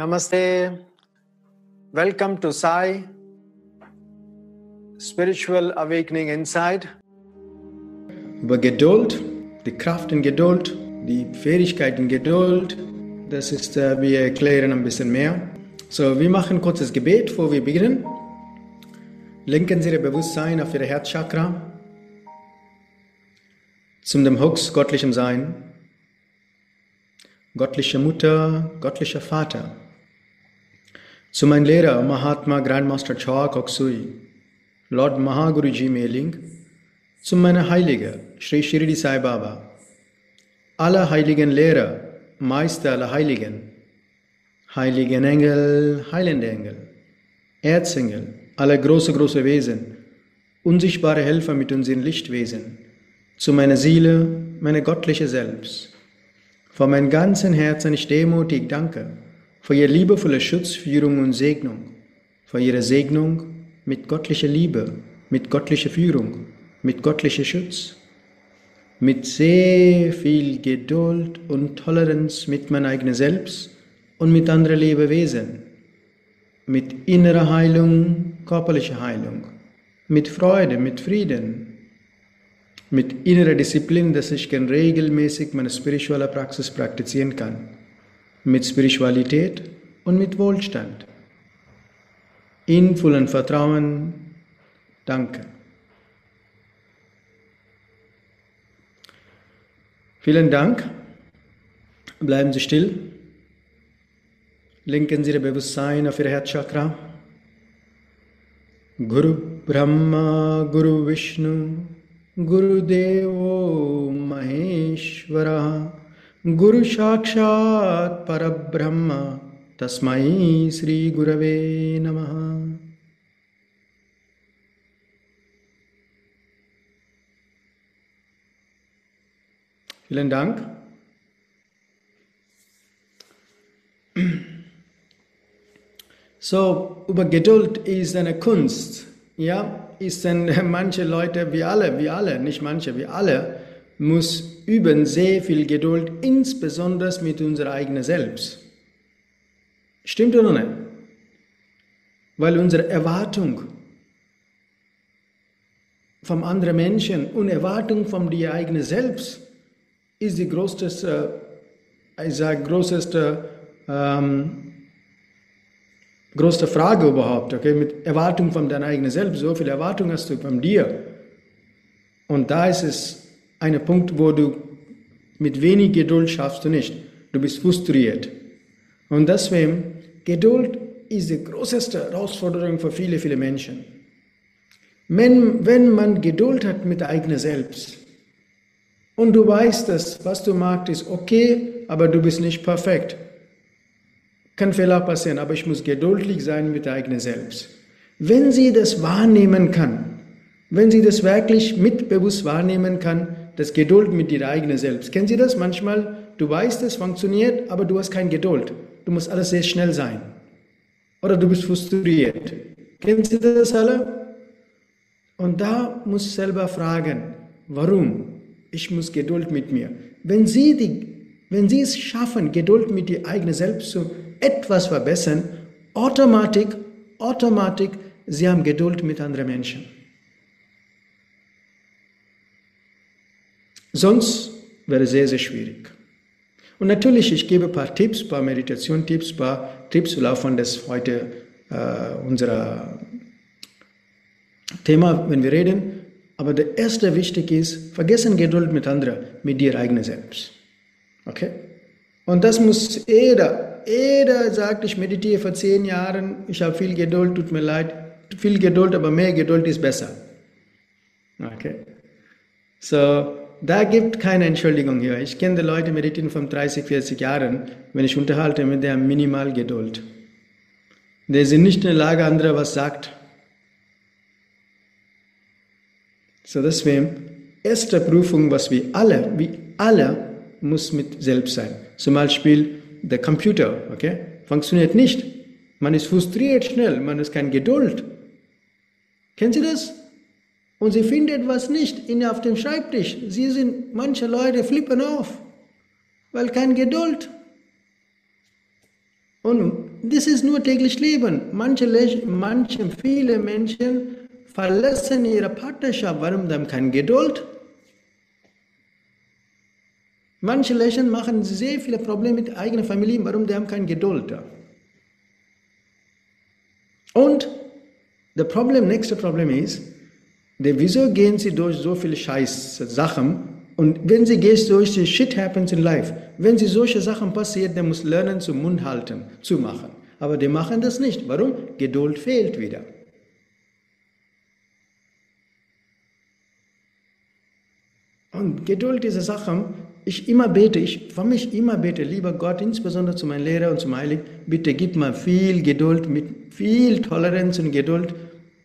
Namaste. Welcome to Sai Spiritual Awakening Inside. Über Geduld, die Kraft in Geduld, die Fähigkeit in Geduld, das ist, äh, wir erklären ein bisschen mehr. So, wir machen kurzes Gebet, bevor wir beginnen. Lenken Sie Ihr Bewusstsein auf Ihr Herzchakra zum dem Hux göttlichem Sein, göttliche Mutter, göttlicher Vater, zu meinem Lehrer Mahatma Grandmaster Choa Koksui, Lord Mahaguruji Meling, zu meiner Heilige Sri Shirdi Sai Baba, alle heiligen Lehrer, Meister aller Heiligen, heiligen Engel, heilende Engel, Erzengel, alle große, große Wesen, unsichtbare Helfer mit unseren Lichtwesen, zu meiner Seele, meine göttliche Selbst. Von meinem ganzen Herzen ich demutig danke für Ihre liebevolle Schutzführung und Segnung, für Ihre Segnung mit göttlicher Liebe, mit göttlicher Führung, mit göttlicher Schutz, mit sehr viel Geduld und Toleranz mit meinem eigenen Selbst und mit anderen Lebewesen mit innerer Heilung, körperlicher Heilung, mit Freude, mit Frieden, mit innerer Disziplin, dass ich regelmäßig meine spirituelle Praxis praktizieren kann, mit Spiritualität und mit Wohlstand. In vollem Vertrauen, danke. Vielen Dank. Bleiben Sie still. Lenken Sie Ihr Bewusstsein auf Ihr Herzchakra. Guru Brahma, Guru Vishnu, Guru Devo Maheshwara, Parabrahma, Tasmai Sri Gurave Namaha. Vielen Dank. So, über Geduld ist eine Kunst. Ja, ist denn manche Leute, wir alle, wir alle, nicht manche, wir alle, muss üben sehr viel Geduld, insbesondere mit unserer eigenen Selbst. Stimmt oder nicht? Weil unsere Erwartung vom anderen Menschen und Erwartung von dir eigenen Selbst ist die größte, ich sage, größte ähm, größte Frage überhaupt, okay, mit Erwartung von deinem eigenen Selbst. So viel Erwartung hast du von dir. Und da ist es ein Punkt, wo du mit wenig Geduld schaffst du nicht. Du bist frustriert. Und deswegen, Geduld ist die größte Herausforderung für viele, viele Menschen. Wenn, wenn man Geduld hat mit der eigenen Selbst und du weißt, dass was du magst ist okay, aber du bist nicht perfekt kann Fehler passieren, aber ich muss geduldig sein mit der eigenen Selbst. Wenn sie das wahrnehmen kann, wenn sie das wirklich mitbewusst wahrnehmen kann, das Geduld mit ihrer eigenen Selbst. Kennen Sie das manchmal? Du weißt, es funktioniert, aber du hast keine Geduld. Du musst alles sehr schnell sein. Oder du bist frustriert. Kennen Sie das alle? Und da muss ich selber fragen, warum? Ich muss Geduld mit mir. Wenn Sie, die, wenn Sie es schaffen, Geduld mit Ihr eigenen Selbst zu etwas verbessern, automatisch, automatisch, sie haben Geduld mit anderen Menschen. Sonst wäre es sehr, sehr schwierig. Und natürlich, ich gebe ein paar Tipps, ein paar Meditation-Tipps, ein paar Tipps im Laufe des heute äh, unserer Thema, wenn wir reden. Aber der erste wichtig ist, vergessen Geduld mit anderen, mit dir eigenen selbst. Okay? Und das muss jeder jeder sagt, ich meditiere vor zehn Jahren, ich habe viel Geduld, tut mir leid, viel Geduld, aber mehr Geduld ist besser. Okay. So, da gibt keine Entschuldigung hier. Ich kenne die Leute meditieren von 30, 40 Jahren, wenn ich unterhalte mit der minimal Geduld. Die sind nicht in der Lage, andere was sagt. So deswegen, erste Prüfung, was wir alle, wie alle, muss mit selbst sein. Zum Beispiel, der Computer, okay, funktioniert nicht. Man ist frustriert schnell, man ist kein Geduld. Kennen Sie das? Und Sie finden etwas nicht in, auf dem Schreibtisch. Sie sind, manche Leute flippen auf, weil kein Geduld. Und das ist nur täglich Leben. Manche, manche, viele Menschen verlassen ihre Partnerschaft. Warum? Haben keine Geduld. Manche Lächeln machen sehr viele Probleme mit eigener Familie. Warum? Die haben keine Geduld. Und das Problem, nächste Problem ist, wieso gehen sie durch so viele Scheiß Sachen und wenn sie geht durch die Shit happens in life, wenn sie solche Sachen passiert, dann muss lernen zum Mund halten, zu machen. Aber die machen das nicht. Warum? Geduld fehlt wieder. Und Geduld, diese Sachen, ich immer bete, ich für mich immer bete, lieber Gott, insbesondere zu meinem Lehrer und zum Heiligen, bitte gib mir viel Geduld, mit viel Toleranz und Geduld.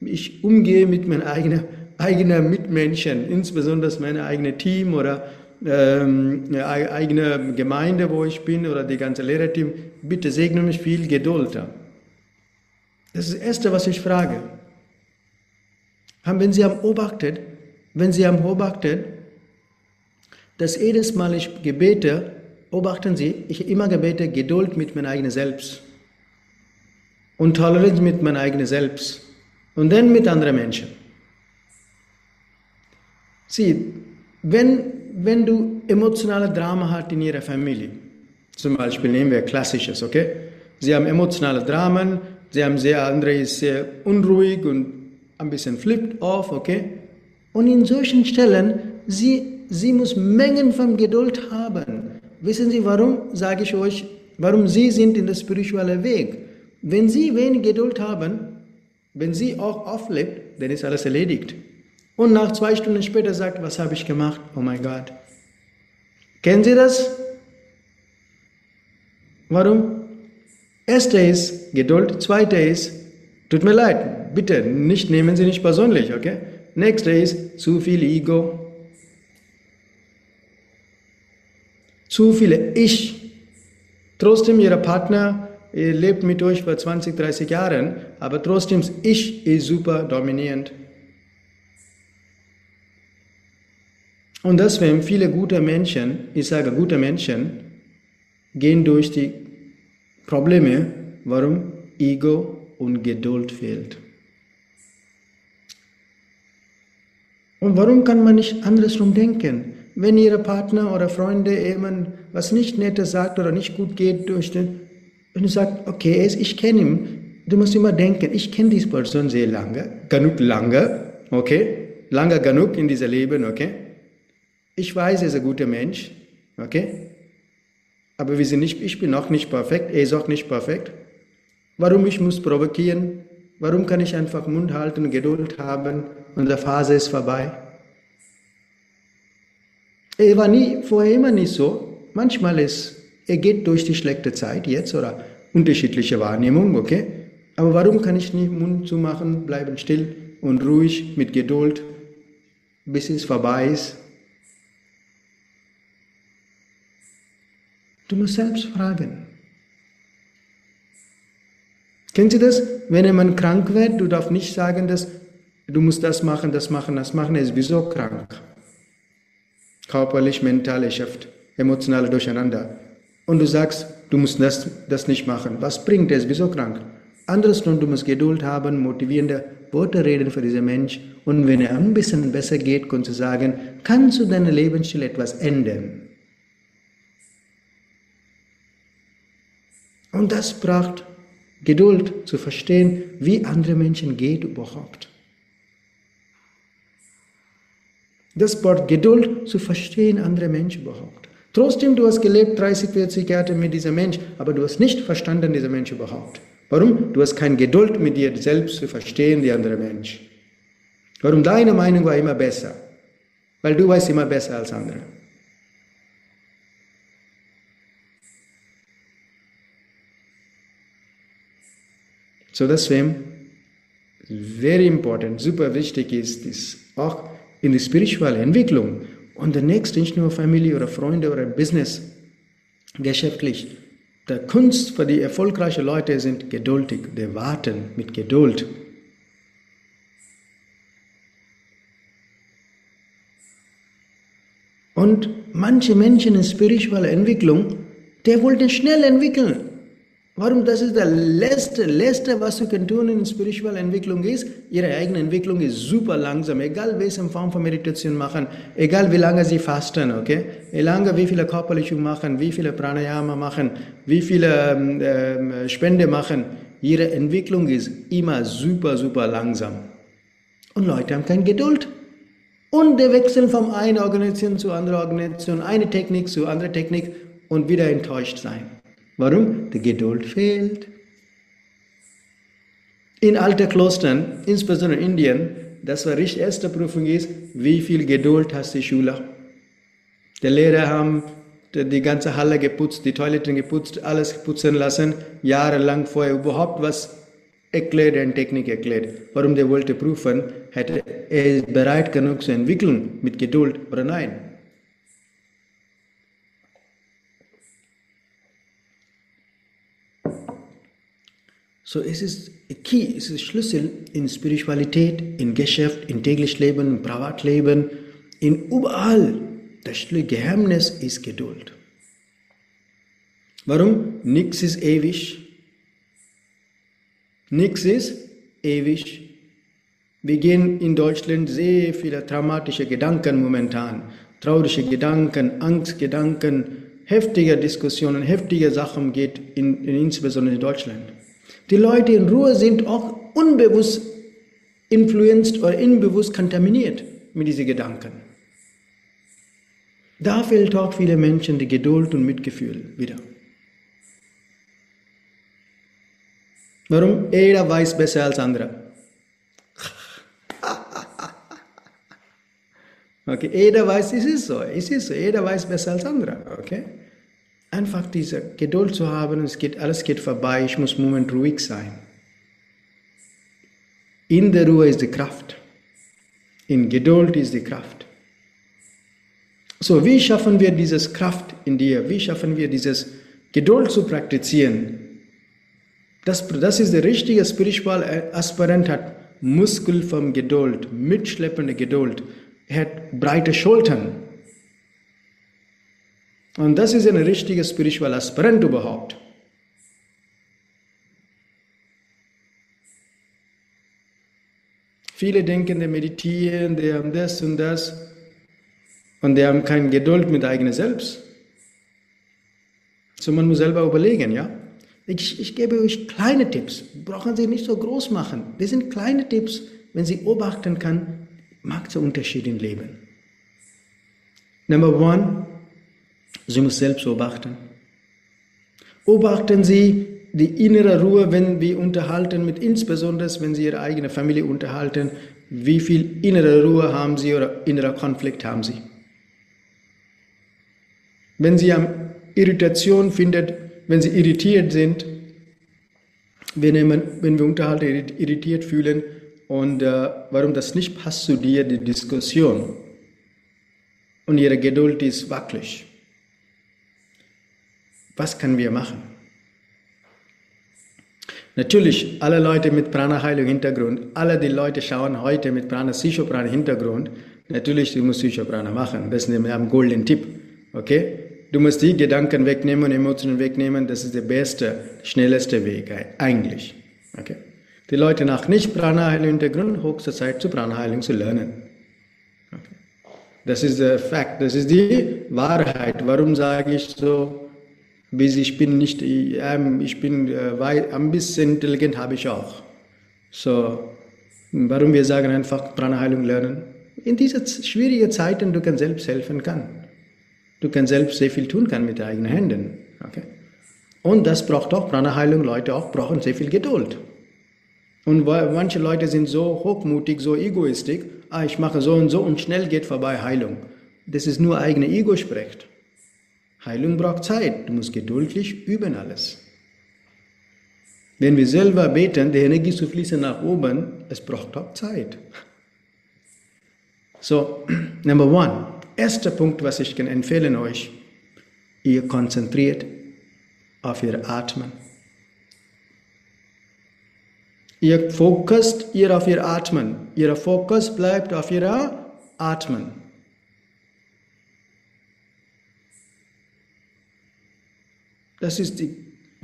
Ich umgehe mit meinen eigenen, eigenen Mitmenschen, insbesondere mein eigenes Team oder ähm, eigene Gemeinde, wo ich bin oder die ganze Lehrerteam. Bitte segne mich viel Geduld. Das ist das Erste, was ich frage. Wenn Sie haben beobachtet, wenn Sie haben beobachtet, dass jedes Mal ich gebete, beobachten Sie, ich immer gebete Geduld mit meinem eigenen Selbst und Toleranz mit meinem eigenen Selbst und dann mit anderen Menschen. Sieh, wenn, wenn du emotionale Drama hast in ihrer Familie, zum Beispiel nehmen wir klassisches, okay? Sie haben emotionale Dramen, sie haben sehr, andere ist sehr unruhig und ein bisschen flippt off, okay? Und in solchen Stellen, sie sie muss Mengen von Geduld haben. Wissen Sie warum, sage ich euch, warum Sie sind in der spirituellen Weg. Wenn Sie wenig Geduld haben, wenn Sie auch auflebt, dann ist alles erledigt. Und nach zwei Stunden später sagt, was habe ich gemacht? Oh mein Gott. Kennen Sie das? Warum? Erster ist Geduld, zweiter ist, tut mir leid, bitte, nicht nehmen Sie nicht persönlich, okay? Nächster ist zu viel Ego, zu viele Ich. Trotzdem, Ihr Partner lebt mit euch vor 20, 30 Jahren, aber trotzdem Ich ist super dominierend. Und deswegen viele gute Menschen, ich sage gute Menschen, gehen durch die Probleme, warum Ego und Geduld fehlt. Und warum kann man nicht andersrum denken? wenn Ihre Partner oder Freunde jemand was nicht Nettes sagt oder nicht gut geht durch den, und du sagst, okay, ich kenne ihn, du musst immer denken, ich kenne diese Person sehr lange, genug lange, okay, lange genug in diesem Leben, okay. Ich weiß, er ist ein guter Mensch, okay. Aber wir sind nicht, ich bin auch nicht perfekt, er ist auch nicht perfekt. Warum ich muss provozieren? Warum kann ich einfach Mund halten, Geduld haben und die Phase ist vorbei? Er war nie, vorher immer nicht so. Manchmal ist, er geht durch die schlechte Zeit jetzt oder unterschiedliche Wahrnehmung, okay? Aber warum kann ich nicht Mund zumachen, bleiben still und ruhig mit Geduld, bis es vorbei ist? Du musst selbst fragen. Kennen Sie das? Wenn jemand krank wird, du darfst nicht sagen, dass du musst das machen, das machen, das machen, er ist wieso krank körperlich, mental erschöpft, emotional durcheinander. Und du sagst, du musst das, das nicht machen. Was bringt es? Wieso krank? Andersrum, du musst Geduld haben, motivierende Worte reden für diesen Mensch. Und wenn er ein bisschen besser geht, kannst du sagen, kannst du deinen Lebensstil etwas ändern. Und das braucht Geduld zu verstehen, wie andere Menschen geht überhaupt. Das Wort Geduld zu verstehen, andere Menschen überhaupt. Trotzdem, du hast gelebt 30, 40 Jahre mit diesem Mensch, aber du hast nicht verstanden, dieser Mensch überhaupt. Warum? Du hast keine Geduld mit dir selbst zu verstehen, die andere Mensch. Warum? Deine Meinung war immer besser. Weil du weißt immer besser als andere. So deswegen, very important, super wichtig ist, ist auch in die spirituelle Entwicklung. Und der nächste nicht nur Familie oder Freunde oder Business, geschäftlich. Der Kunst für die erfolgreichen Leute sind geduldig, die warten mit Geduld. Und manche Menschen in spiritueller Entwicklung, der wollten schnell entwickeln. Warum? Das ist der letzte, letzte, was du können tun in spiritueller Entwicklung ist. Ihre eigene Entwicklung ist super langsam, egal welche Form von Meditation machen, egal wie lange sie fasten, okay? Wie lange, wie viele Körperliche machen, wie viele Pranayama machen, wie viele ähm, äh, Spende machen. Ihre Entwicklung ist immer super, super langsam. Und Leute haben keine Geduld. Und die wechseln von einer Organisation zu anderer Organisation, eine Technik zu anderer Technik und wieder enttäuscht sein. Warum? Die Geduld fehlt. In alten Klostern, insbesondere in Indien, das war die erste Prüfung ist, wie viel Geduld hast die Schüler? Die Lehrer haben die ganze Halle geputzt, die Toiletten geputzt, alles putzen lassen, jahrelang vorher überhaupt was erklärt, eine Technik erklärt. Warum der wollte prüfen, hätte er bereit genug zu entwickeln mit Geduld oder nein? So es ist Key, es ist Schlüssel in Spiritualität, in Geschäft, in Täglichleben, im Privatleben, in überall. Das Geheimnis ist Geduld. Warum? Nichts ist ewig. Nichts ist ewig. Wir gehen in Deutschland sehr viele traumatische Gedanken momentan. Traurige Gedanken, Angstgedanken, heftige Diskussionen, heftige Sachen geht in, in insbesondere in Deutschland. Die Leute in Ruhe sind auch unbewusst influenced oder unbewusst kontaminiert mit diesen Gedanken. Da fehlt auch viele Menschen die Geduld und Mitgefühl wieder. Warum? Jeder weiß besser als andere. Okay, jeder weiß, es ist so, es ist so, jeder weiß besser als andere. Okay? Einfach diese Geduld zu haben, es geht, alles geht vorbei, ich muss im Moment ruhig sein. In der Ruhe ist die Kraft. In Geduld ist die Kraft. So, wie schaffen wir dieses Kraft in dir? Wie schaffen wir dieses Geduld zu praktizieren? Das, das ist der richtige spirituelle Aspirant hat Muskel von Geduld, mitschleppende Geduld. Er hat breite Schultern. Und das ist ein richtiger spiritueller Aspirant überhaupt. Viele denken, die meditieren, die haben das und das und die haben keine Geduld mit eigenem Selbst. So man muss selber überlegen, ja. Ich, ich gebe euch kleine Tipps, brauchen Sie nicht so groß machen. Das sind kleine Tipps, wenn Sie beobachten kann, macht es einen Unterschied im Leben. Number one, Sie muss selbst beobachten. Beobachten Sie die innere Ruhe, wenn wir unterhalten, mit insbesondere wenn Sie Ihre eigene Familie unterhalten, wie viel innere Ruhe haben Sie oder innerer Konflikt haben Sie. Wenn Sie am Irritation findet, wenn Sie irritiert sind, wenn, wenn wir unterhalten, irritiert fühlen und äh, warum das nicht passt zu dir, die Diskussion und Ihre Geduld ist wackelig. Was können wir machen? Natürlich, alle Leute mit Prana-Heilung-Hintergrund, alle die Leute schauen heute mit Prana-Psychoprana-Hintergrund, natürlich, du musst Psychoprana machen. Das ist ein golden Tipp. Okay? Du musst die Gedanken wegnehmen, Emotionen wegnehmen, das ist der beste, schnellste Weg eigentlich. Okay? Die Leute nach nicht Prana-Heilung-Hintergrund, höchste Zeit zur Prana-Heilung zu lernen. Okay? Das ist der Fakt, das ist die Wahrheit. Warum sage ich so? Ich bin nicht, ähm, ich bin äh, ein bisschen intelligent habe ich auch. So, warum wir sagen einfach Prana-Heilung lernen? In diesen schwierigen Zeiten, du kannst selbst helfen kann. Du kannst selbst sehr viel tun kann mit deinen eigenen Händen. Okay? Und das braucht auch Prana-Heilung, Leute auch brauchen sehr viel Geduld. Und manche Leute sind so hochmutig, so egoistisch, ah, ich mache so und so und schnell geht vorbei Heilung. Das ist nur eigene Ego spricht. Heilung braucht Zeit. Du musst geduldig üben alles. Wenn wir selber beten, die Energie zu fließen nach oben, es braucht auch Zeit. So, number one. Erster Punkt, was ich kann empfehlen euch, ihr konzentriert auf ihr Atmen. Ihr fokust ihr auf ihr Atmen. Ihr Fokus bleibt auf ihr Atmen. Das ist die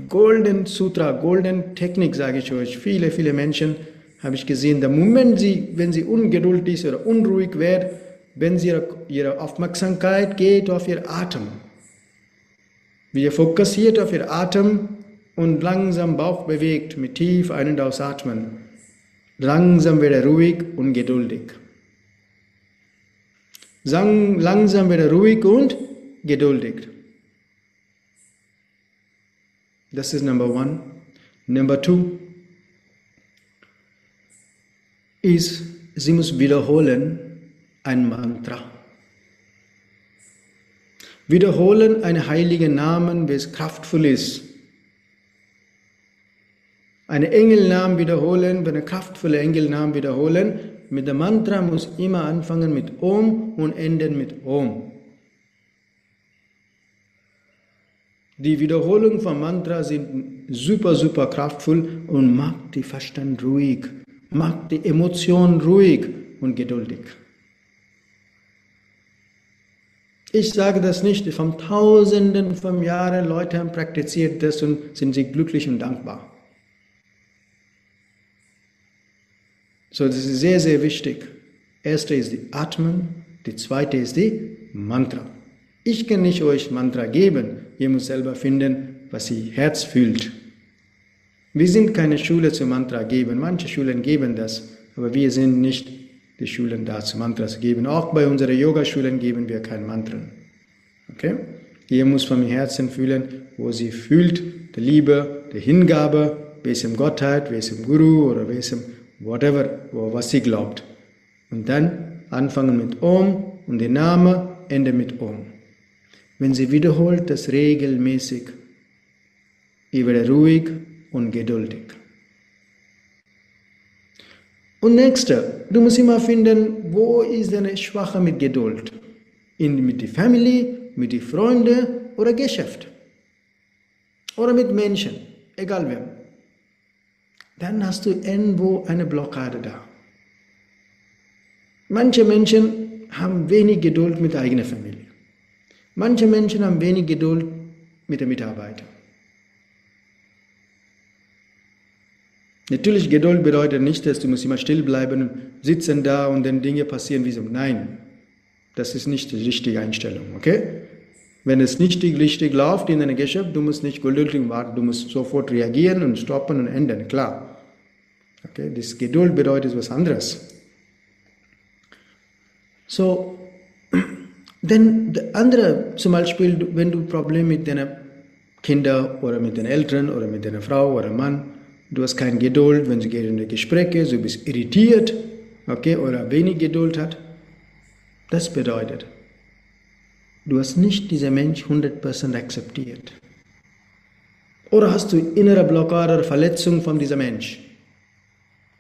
Golden Sutra, Golden Technik, sage ich euch. Viele, viele Menschen habe ich gesehen, der Moment, sie, wenn sie ungeduldig oder unruhig werden, wenn sie ihre, ihre Aufmerksamkeit geht auf ihr Atem. Wir fokussiert auf ihr Atem und langsam Bauch bewegt mit tief ein- und ausatmen. Langsam wird er ruhig und geduldig. Langsam wird er ruhig und geduldig. Das ist Number one. Number two ist, sie muss wiederholen ein Mantra. Wiederholen einen heiligen Namen, wie es kraftvoll ist. Einen Engelnamen wiederholen, einen kraftvollen Engelnamen wiederholen. Mit dem Mantra muss immer anfangen mit Om und enden mit Om. Die Wiederholung von Mantra sind super, super kraftvoll und macht die Verstand ruhig, macht die Emotion ruhig und geduldig. Ich sage das nicht, von Tausenden von Jahren Leute haben praktiziert das und sind sie glücklich und dankbar. So, das ist sehr, sehr wichtig. Erste ist die Atmen, die zweite ist die Mantra. Ich kann nicht euch Mantra geben, ihr müsst selber finden, was ihr Herz fühlt. Wir sind keine Schule zum Mantra geben. Manche Schulen geben das, aber wir sind nicht die Schulen da zu Mantras geben. Auch bei unseren Yogaschulen geben wir kein Mantra. Okay? Ihr muss vom Herzen fühlen, wo sie fühlt, der Liebe, der Hingabe, welchem Gottheit, welchem Guru oder welchem whatever, was sie glaubt. Und dann anfangen mit Om und der Name ende mit Om. Wenn sie wiederholt das regelmäßig, ihr werdet ruhig und geduldig. Und nächster, du musst immer finden, wo ist deine Schwache mit Geduld? In, mit der Familie, mit den Freunden oder Geschäft. Oder mit Menschen, egal wem. Dann hast du irgendwo eine Blockade da. Manche Menschen haben wenig Geduld mit der eigenen Familie. Manche Menschen haben wenig Geduld mit den Mitarbeitern. Natürlich, Geduld bedeutet nicht, dass du musst immer still bleiben, sitzen da und dann Dinge passieren wie so. Nein, das ist nicht die richtige Einstellung, okay? Wenn es nicht richtig läuft in deinem Geschäft, du musst nicht geduldig warten, du musst sofort reagieren und stoppen und ändern, klar. Okay, das Geduld bedeutet was anderes. So, denn andere, zum Beispiel, wenn du Probleme mit deinen Kindern oder mit den Eltern oder mit deiner Frau oder Mann, du hast keine Geduld, wenn sie gehen in die Gespräche, du bist irritiert, okay, oder wenig Geduld hat, das bedeutet, du hast nicht diesen Mensch 100% akzeptiert. Oder hast du innere Blockade oder Verletzung von diesem Mensch?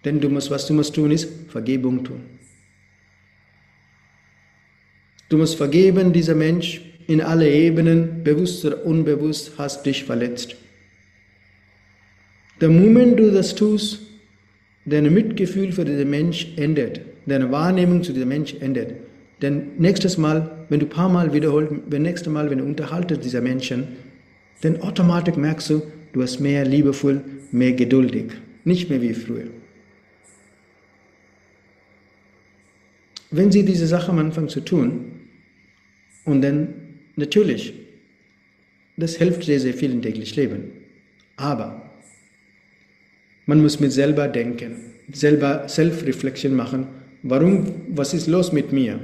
Denn du musst, was du musst tun, ist Vergebung tun. Du musst vergeben, dieser Mensch in alle Ebenen, bewusst oder unbewusst, hast dich verletzt. Der Moment du das tust, dein Mitgefühl für diesen Mensch ändert, deine Wahrnehmung zu diesem Mensch ändert. Denn nächstes Mal, wenn du ein paar Mal wiederholst, wenn nächstes Mal, wenn du unterhaltest dieser Menschen, dann automatisch merkst du, du hast mehr liebevoll, mehr geduldig, nicht mehr wie früher. Wenn sie diese Sache am Anfang zu tun, und dann natürlich, das hilft sehr, sehr viel im täglichen Leben. Aber man muss mit selber denken, selber Self-Reflection machen. Warum, was ist los mit mir?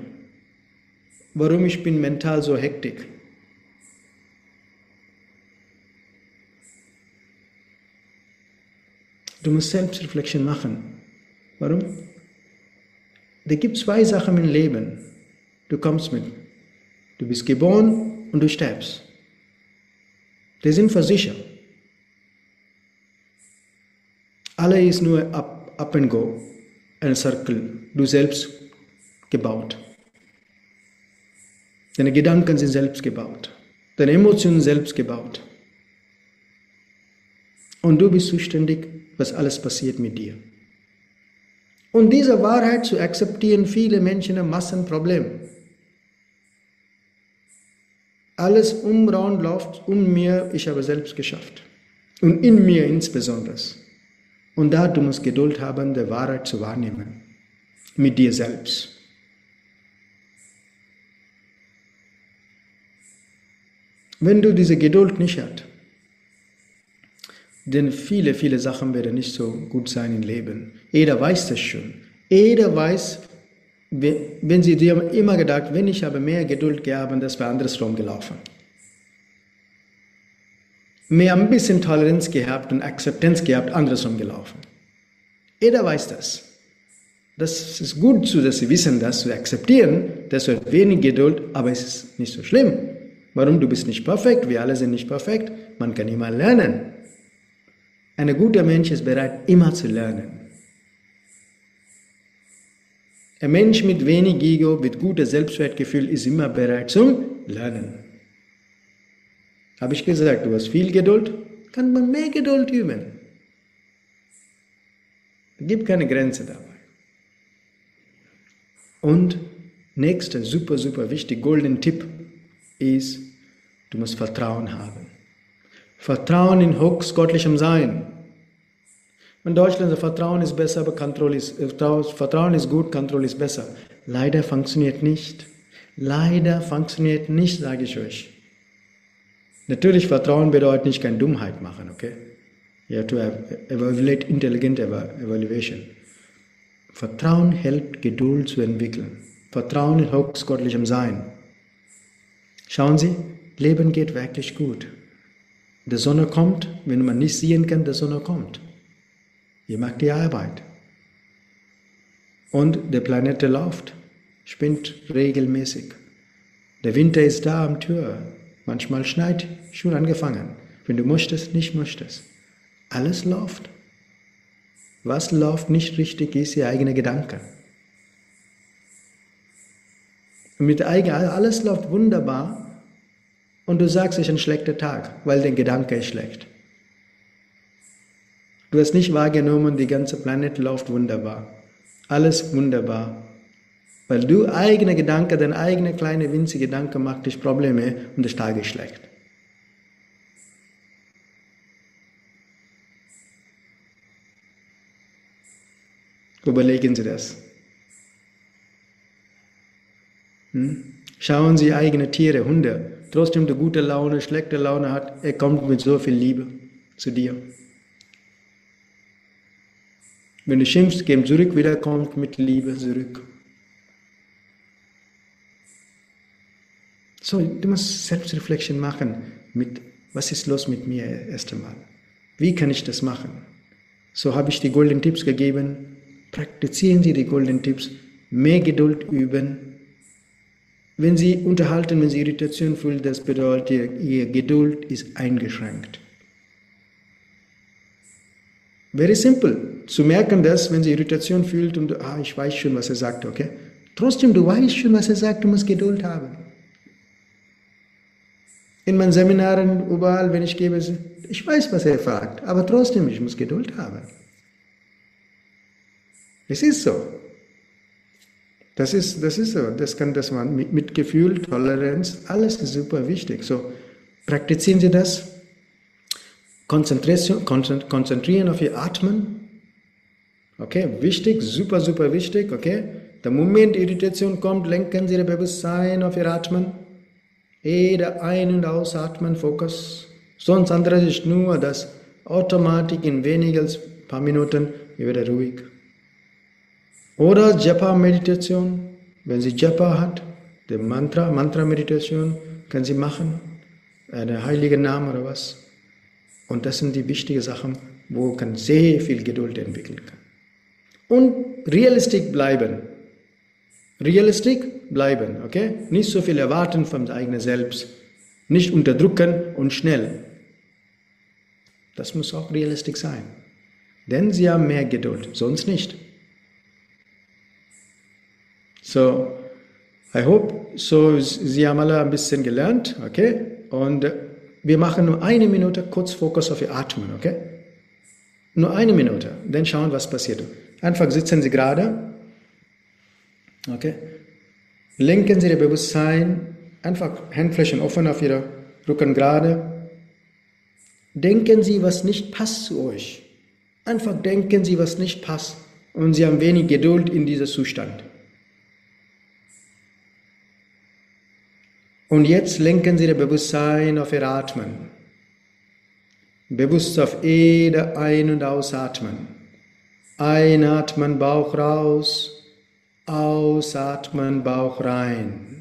Warum ich bin mental so hektisch? Du musst Selbstreflexion machen. Warum? Da gibt zwei Sachen im Leben. Du kommst mit. Du bist geboren und du stirbst. Die sind versichert. Alle ist nur up, up and go, ein Circle, du selbst gebaut. Deine Gedanken sind selbst gebaut, deine Emotionen selbst gebaut. Und du bist zuständig, was alles passiert mit dir. Und diese Wahrheit zu akzeptieren, viele Menschen haben Massenprobleme. Alles umrauen läuft um mir, ich habe selbst geschafft. Und in mir insbesondere. Und da du musst Geduld haben, die Wahrheit zu wahrnehmen. Mit dir selbst. Wenn du diese Geduld nicht hast, denn viele, viele Sachen werden nicht so gut sein im Leben. Jeder weiß das schon. Jeder weiß, wenn sie dir immer gedacht, wenn ich habe mehr Geduld gehabt, das wäre andersrum gelaufen. Mehr ein bisschen Toleranz gehabt und Akzeptanz gehabt, andersrum gelaufen. Jeder weiß das. Das ist gut, dass sie wissen, das zu akzeptieren, das wird wenig Geduld, aber es ist nicht so schlimm. Warum? Du bist nicht perfekt, wir alle sind nicht perfekt, man kann immer lernen. Ein guter Mensch ist bereit, immer zu lernen. Ein Mensch mit wenig Ego, mit gutem Selbstwertgefühl ist immer bereit zum Lernen. Habe ich gesagt, du hast viel Geduld, kann man mehr Geduld üben. Es gibt keine Grenze dabei. Und nächster super, super wichtig, golden Tipp ist, du musst Vertrauen haben. Vertrauen in höchstgottlichem Sein. In Deutschland ist Vertrauen ist besser, aber Kontrolle ist, äh, Vertrauen ist gut, Kontrolle ist besser. Leider funktioniert nicht. Leider funktioniert nicht, sage ich euch. Natürlich, Vertrauen bedeutet nicht keine Dummheit machen, okay? You have to evaluate intelligent evaluation. Vertrauen hält Geduld zu entwickeln. Vertrauen in höchstgottlichem Sein. Schauen Sie, Leben geht wirklich gut. Die Sonne kommt, wenn man nicht sehen kann, die Sonne kommt. Ihr macht die Arbeit. Und der Planet läuft, spinnt regelmäßig. Der Winter ist da am Tür. Manchmal schneit, schon angefangen. Wenn du möchtest, nicht möchtest. Alles läuft. Was läuft nicht richtig, ist ihr eigener Gedanke. Mit eigen, alles läuft wunderbar, und du sagst, es ist ein schlechter Tag, weil dein Gedanke ist schlecht. Du hast nicht wahrgenommen, die ganze Planet läuft wunderbar. Alles wunderbar. Weil du eigene Gedanke, dein eigener kleine winzige Gedanke macht dich Probleme und der Tag ist schlecht. Überlegen Sie das. Hm? Schauen Sie eigene Tiere, Hunde, trotzdem der gute Laune, schlechte Laune hat, er kommt mit so viel Liebe zu dir. Wenn du schimpfst, geh zurück, wieder kommt mit Liebe zurück. So, du musst Selbstreflexion machen mit, was ist los mit mir erst einmal? Wie kann ich das machen? So habe ich die goldenen Tipps gegeben. Praktizieren Sie die goldenen Tipps. Mehr Geduld üben, wenn Sie unterhalten, wenn Sie Irritation fühlen, das bedeutet, Ihr Geduld ist eingeschränkt. Very simple. Zu merken, dass, wenn Sie Irritation fühlt und, ah, ich weiß schon, was er sagt, okay? Trotzdem, du weißt schon, was er sagt, du musst Geduld haben. In meinen Seminaren, überall, wenn ich gebe, ich weiß, was er fragt, aber trotzdem, ich muss Geduld haben. Es ist so. Das ist, das ist so. Das kann das man mit Mitgefühl, Toleranz, alles ist super wichtig. So, praktizieren Sie das. Konzentrieren auf Ihr Atmen. Okay, wichtig, super, super wichtig. Okay, der Moment Irritation kommt, lenken Sie Ihr Bewusstsein auf Ihr Atmen. Jeder Ein- und Ausatmen, Fokus. Sonst anderes ist nur das Automatik in weniger als ein paar Minuten wieder ruhig. Oder Japa-Meditation, wenn sie Japa hat, der Mantra, Mantra-Meditation kann sie machen, einen heiligen Namen oder was. Und das sind die wichtigen Sachen, wo man sehr viel Geduld entwickeln kann. Und realistisch bleiben. Realistisch bleiben, okay? Nicht so viel erwarten vom eigenen Selbst. Nicht unterdrücken und schnell. Das muss auch realistisch sein. Denn sie haben mehr Geduld, sonst nicht. So, I hope, so Sie haben alle ein bisschen gelernt, okay? Und wir machen nur eine Minute kurz Fokus auf Ihr Atmen, okay? Nur eine Minute, dann schauen, was passiert. Einfach sitzen Sie gerade, okay? Lenken Sie Ihr Bewusstsein, einfach Handflächen offen auf Ihre Rücken gerade. denken Sie, was nicht passt zu euch. Einfach denken Sie, was nicht passt. Und Sie haben wenig Geduld in diesem Zustand. Und jetzt lenken Sie das Bewusstsein auf Ihr Atmen. Bewusst auf jede Ein- und Ausatmen. Einatmen, Bauch raus. Ausatmen, Bauch rein.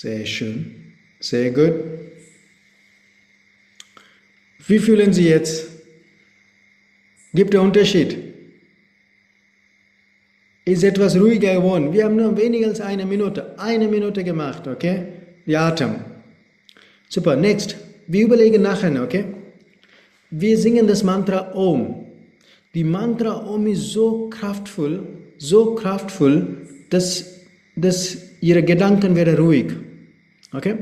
Sehr schön. Sehr gut. Wie fühlen Sie jetzt? Gibt der Unterschied? Ist etwas ruhiger geworden. Wir haben nur weniger als eine Minute. Eine Minute gemacht, okay? Die Atem. Super. Next. Wir überlegen nachher, okay? Wir singen das Mantra Om. Die Mantra Om ist so kraftvoll, so kraftvoll, dass, dass Ihre Gedanken werden ruhig. Okay?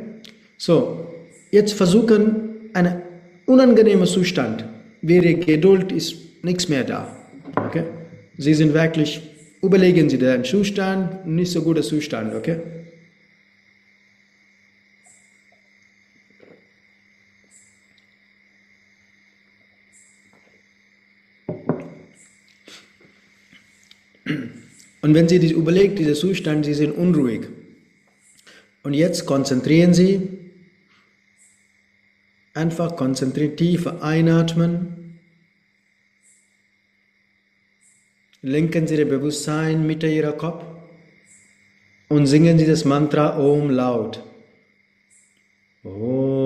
So, jetzt versuchen, einen unangenehmen Zustand. Ihre Geduld ist nichts mehr da. Okay? Sie sind wirklich, überlegen Sie den Zustand, nicht so guter Zustand, okay? Und wenn Sie das überlegen, dieser Zustand, Sie sind unruhig. Und jetzt konzentrieren Sie, einfach konzentrieren, tief einatmen. Lenken Sie das Bewusstsein mit Ihrer Kopf und singen Sie das Mantra Om laut. Om.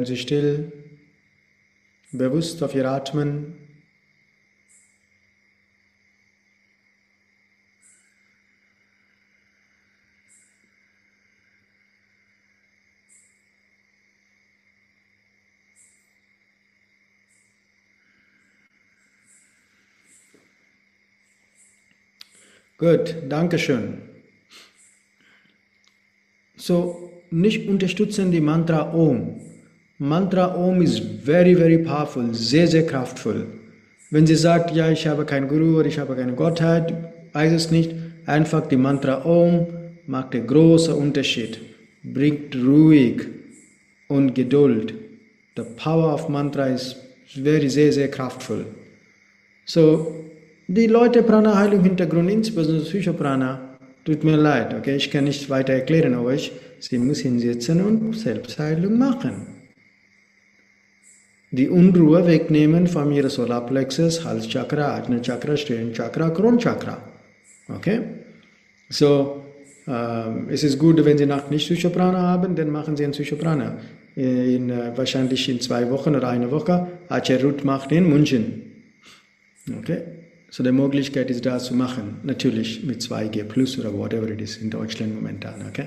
Bleiben Sie still, bewusst auf Ihr Atmen. Gut, danke schön. So, nicht unterstützen die Mantra Om. Mantra Om ist very, very powerful, sehr, sehr kraftvoll. Wenn sie sagt, ja, ich habe keinen Guru oder ich habe keine Gottheit, weiß es nicht, einfach die Mantra Om macht einen großen Unterschied, bringt ruhig und Geduld. The power of Mantra ist very, sehr, sehr kraftvoll. So, die Leute Prana-Heilung Hintergrund, insbesondere Psychoprana, tut mir leid, okay, ich kann nicht weiter erklären euch, sie muss hinsetzen und Selbstheilung machen. Die Unruhe wegnehmen von ihrer Solarplexus, Halschakra, Ajna Chakra, Stirnchakra, Kronchakra. Okay? So, ähm, es ist gut, wenn Sie Nacht nicht Psychoprana haben, dann machen Sie ein Psychoprana. In, äh, wahrscheinlich in zwei Wochen oder eine Woche. Acharut macht in München. Okay? So, die Möglichkeit ist da zu machen. Natürlich mit 2G plus oder whatever it is in Deutschland momentan. Okay?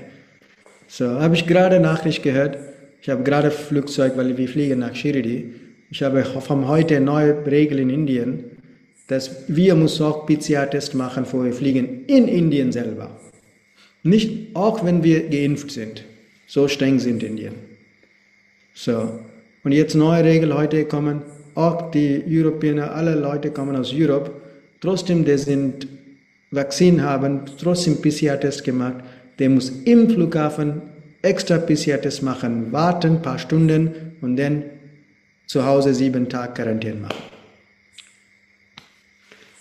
So, habe ich gerade Nachricht gehört. Ich habe gerade Flugzeug, weil wir fliegen nach Shirdi. Ich habe von heute neue Regel in Indien, dass wir muss auch PCR-Test machen, bevor wir fliegen in Indien selber. Nicht, auch wenn wir geimpft sind. So streng sind Indien. So. Und jetzt neue Regel heute kommen, auch die Europäer, alle Leute kommen aus Europa, trotzdem, die sind Vakzin haben, trotzdem PCR-Test gemacht, der muss im Flughafen extra PCR-Test machen, warten ein paar Stunden und dann zu Hause sieben Tage Quarantäne machen.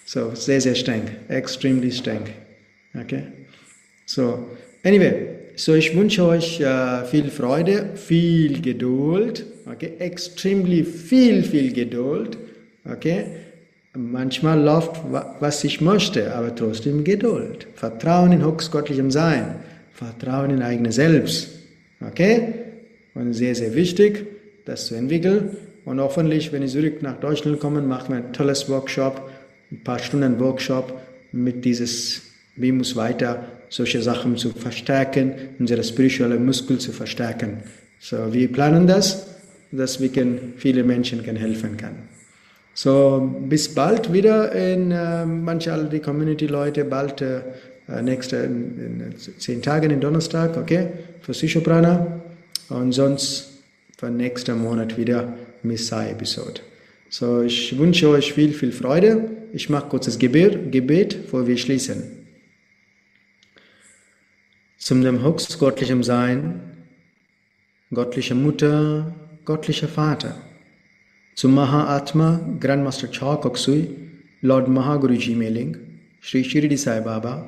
So, sehr, sehr streng, extremely streng. Okay? So, anyway, so ich wünsche euch uh, viel Freude, viel Geduld, okay? Extremely viel, viel Geduld, okay? Manchmal läuft, was ich möchte, aber trotzdem Geduld. Vertrauen in höchstgöttlichem Sein. Vertrauen in eigene Selbst. Okay? Und sehr, sehr wichtig, das zu entwickeln. Und hoffentlich, wenn ich zurück nach Deutschland komme, machen wir ein tolles Workshop, ein paar Stunden Workshop mit dieses, wie muss weiter solche Sachen zu verstärken, unsere spirituelle Muskel zu verstärken. So, wir planen das, dass wir viele Menschen können helfen können. So, bis bald wieder in äh, manche die Community-Leute, bald äh, nächste in, in, zehn Tagen in Donnerstag, okay, für Psychoprana. Und sonst für nächsten Monat wieder Messiah-Episode. So, ich wünsche euch viel, viel Freude. Ich mache kurzes Gebet, Gebet, bevor wir schließen. Zum dem höchstgöttlichen Sein, göttliche Mutter, göttlicher Vater zum Mahatma Grandmaster Cha Koksui, Lord Mahaguruji Meling, Sri Shirdi Sai Baba,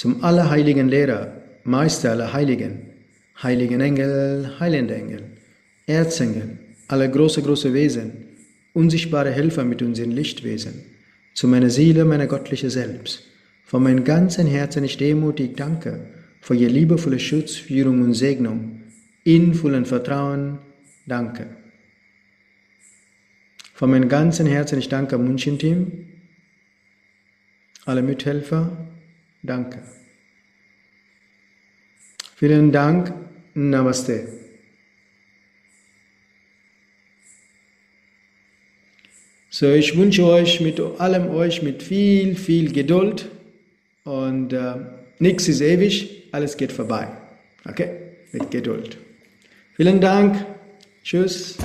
zum allerheiligen Lehrer, Meister aller Heiligen, heiligen Engel, heilende Engel, Erzengel, alle große, große Wesen, unsichtbare Helfer mit unseren Lichtwesen, zu meiner Seele, meiner göttliche Selbst. Von meinem ganzen Herzen ich demutig danke für Ihr liebevolle Schutz, Führung und Segnung. In vollen Vertrauen danke. Von meinem ganzen Herzen, ich danke am München-Team, alle Mithelfer, danke. Vielen Dank, Namaste. So, ich wünsche euch mit allem euch mit viel, viel Geduld und äh, nichts ist ewig, alles geht vorbei. Okay? Mit Geduld. Vielen Dank. Tschüss.